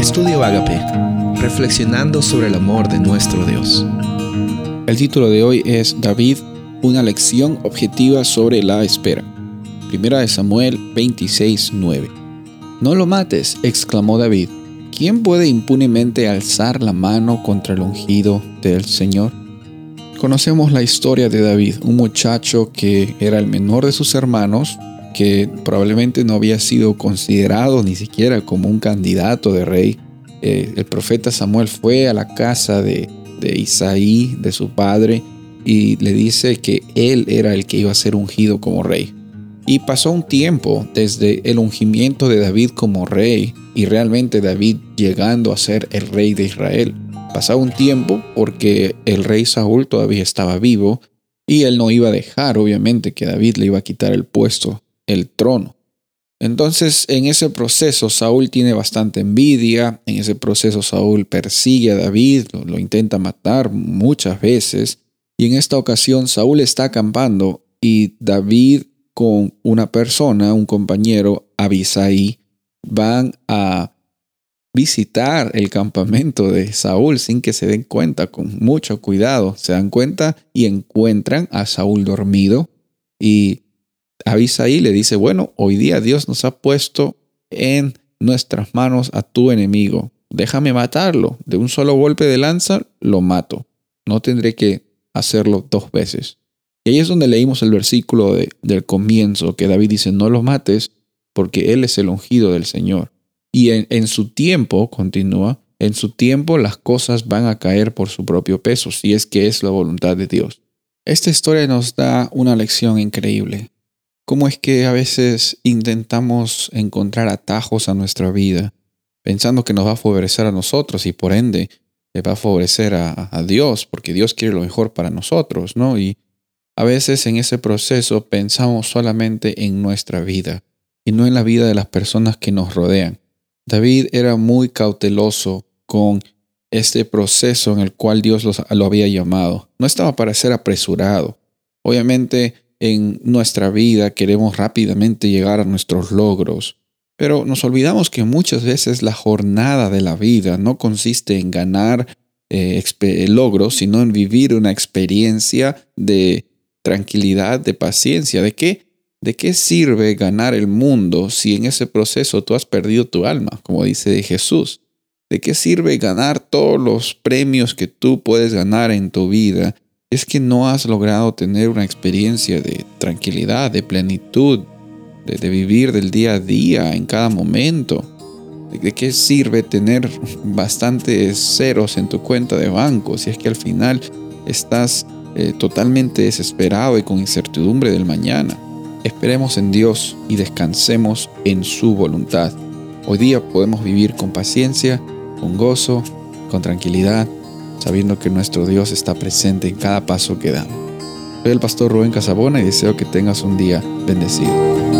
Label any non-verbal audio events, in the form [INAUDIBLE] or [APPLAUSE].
Estudio Agape, reflexionando sobre el amor de nuestro Dios. El título de hoy es David, una lección objetiva sobre la espera. Primera de Samuel 26:9. No lo mates, exclamó David. ¿Quién puede impunemente alzar la mano contra el ungido del Señor? Conocemos la historia de David, un muchacho que era el menor de sus hermanos, que probablemente no había sido considerado ni siquiera como un candidato de rey. Eh, el profeta Samuel fue a la casa de, de Isaí, de su padre, y le dice que él era el que iba a ser ungido como rey. Y pasó un tiempo desde el ungimiento de David como rey y realmente David llegando a ser el rey de Israel. Pasó un tiempo porque el rey Saúl todavía estaba vivo y él no iba a dejar obviamente que David le iba a quitar el puesto el trono. Entonces, en ese proceso, Saúl tiene bastante envidia, en ese proceso Saúl persigue a David, lo, intenta matar muchas veces, y en esta ocasión Saúl está acampando y David con una persona, un compañero, Abisai, van a visitar el campamento de Saúl sin que se den cuenta, con mucho cuidado. Se dan cuenta y encuentran a Saúl dormido y Abisaí le dice, bueno, hoy día Dios nos ha puesto en nuestras manos a tu enemigo. Déjame matarlo. De un solo golpe de lanza lo mato. No tendré que hacerlo dos veces. Y ahí es donde leímos el versículo del comienzo, que David dice, no lo mates porque Él es el ungido del Señor. Y en su tiempo, continúa, en su tiempo las cosas van a caer por su propio peso, si es que es la voluntad de Dios. Esta historia nos da una lección increíble cómo es que a veces intentamos encontrar atajos a nuestra vida, pensando que nos va a favorecer a nosotros y por ende le va a favorecer a, Dios, porque Dios quiere lo mejor para nosotros, ¿no? Y a veces en ese proceso pensamos solamente en nuestra vida y no en la vida de las personas que nos rodean. David era muy cauteloso con este proceso en el cual Dios lo había llamado. No estaba para ser apresurado. Obviamente en nuestra vida queremos rápidamente llegar a nuestros logros, pero nos olvidamos que muchas veces la jornada de la vida no consiste en ganar eh, logros, sino en vivir una experiencia de tranquilidad, de paciencia. ¿De qué? ¿De qué sirve ganar el mundo si en ese proceso tú has perdido tu alma, como dice Jesús? ¿De qué sirve ganar todos los premios que tú puedes ganar en tu vida es que no has logrado tener una experiencia de tranquilidad, de plenitud, de, vivir del día a día, en cada momento. ¿De, qué sirve tener [LAUGHS] bastantes ceros en tu cuenta de banco si es que al final estás eh, totalmente desesperado y con incertidumbre del mañana? Esperemos en Dios y descansemos en su voluntad. Hoy día podemos vivir con paciencia, con gozo, con tranquilidad sabiendo que nuestro Dios está presente en cada paso que damos. Soy el pastor Rubén Casabona y deseo que tengas un día bendecido.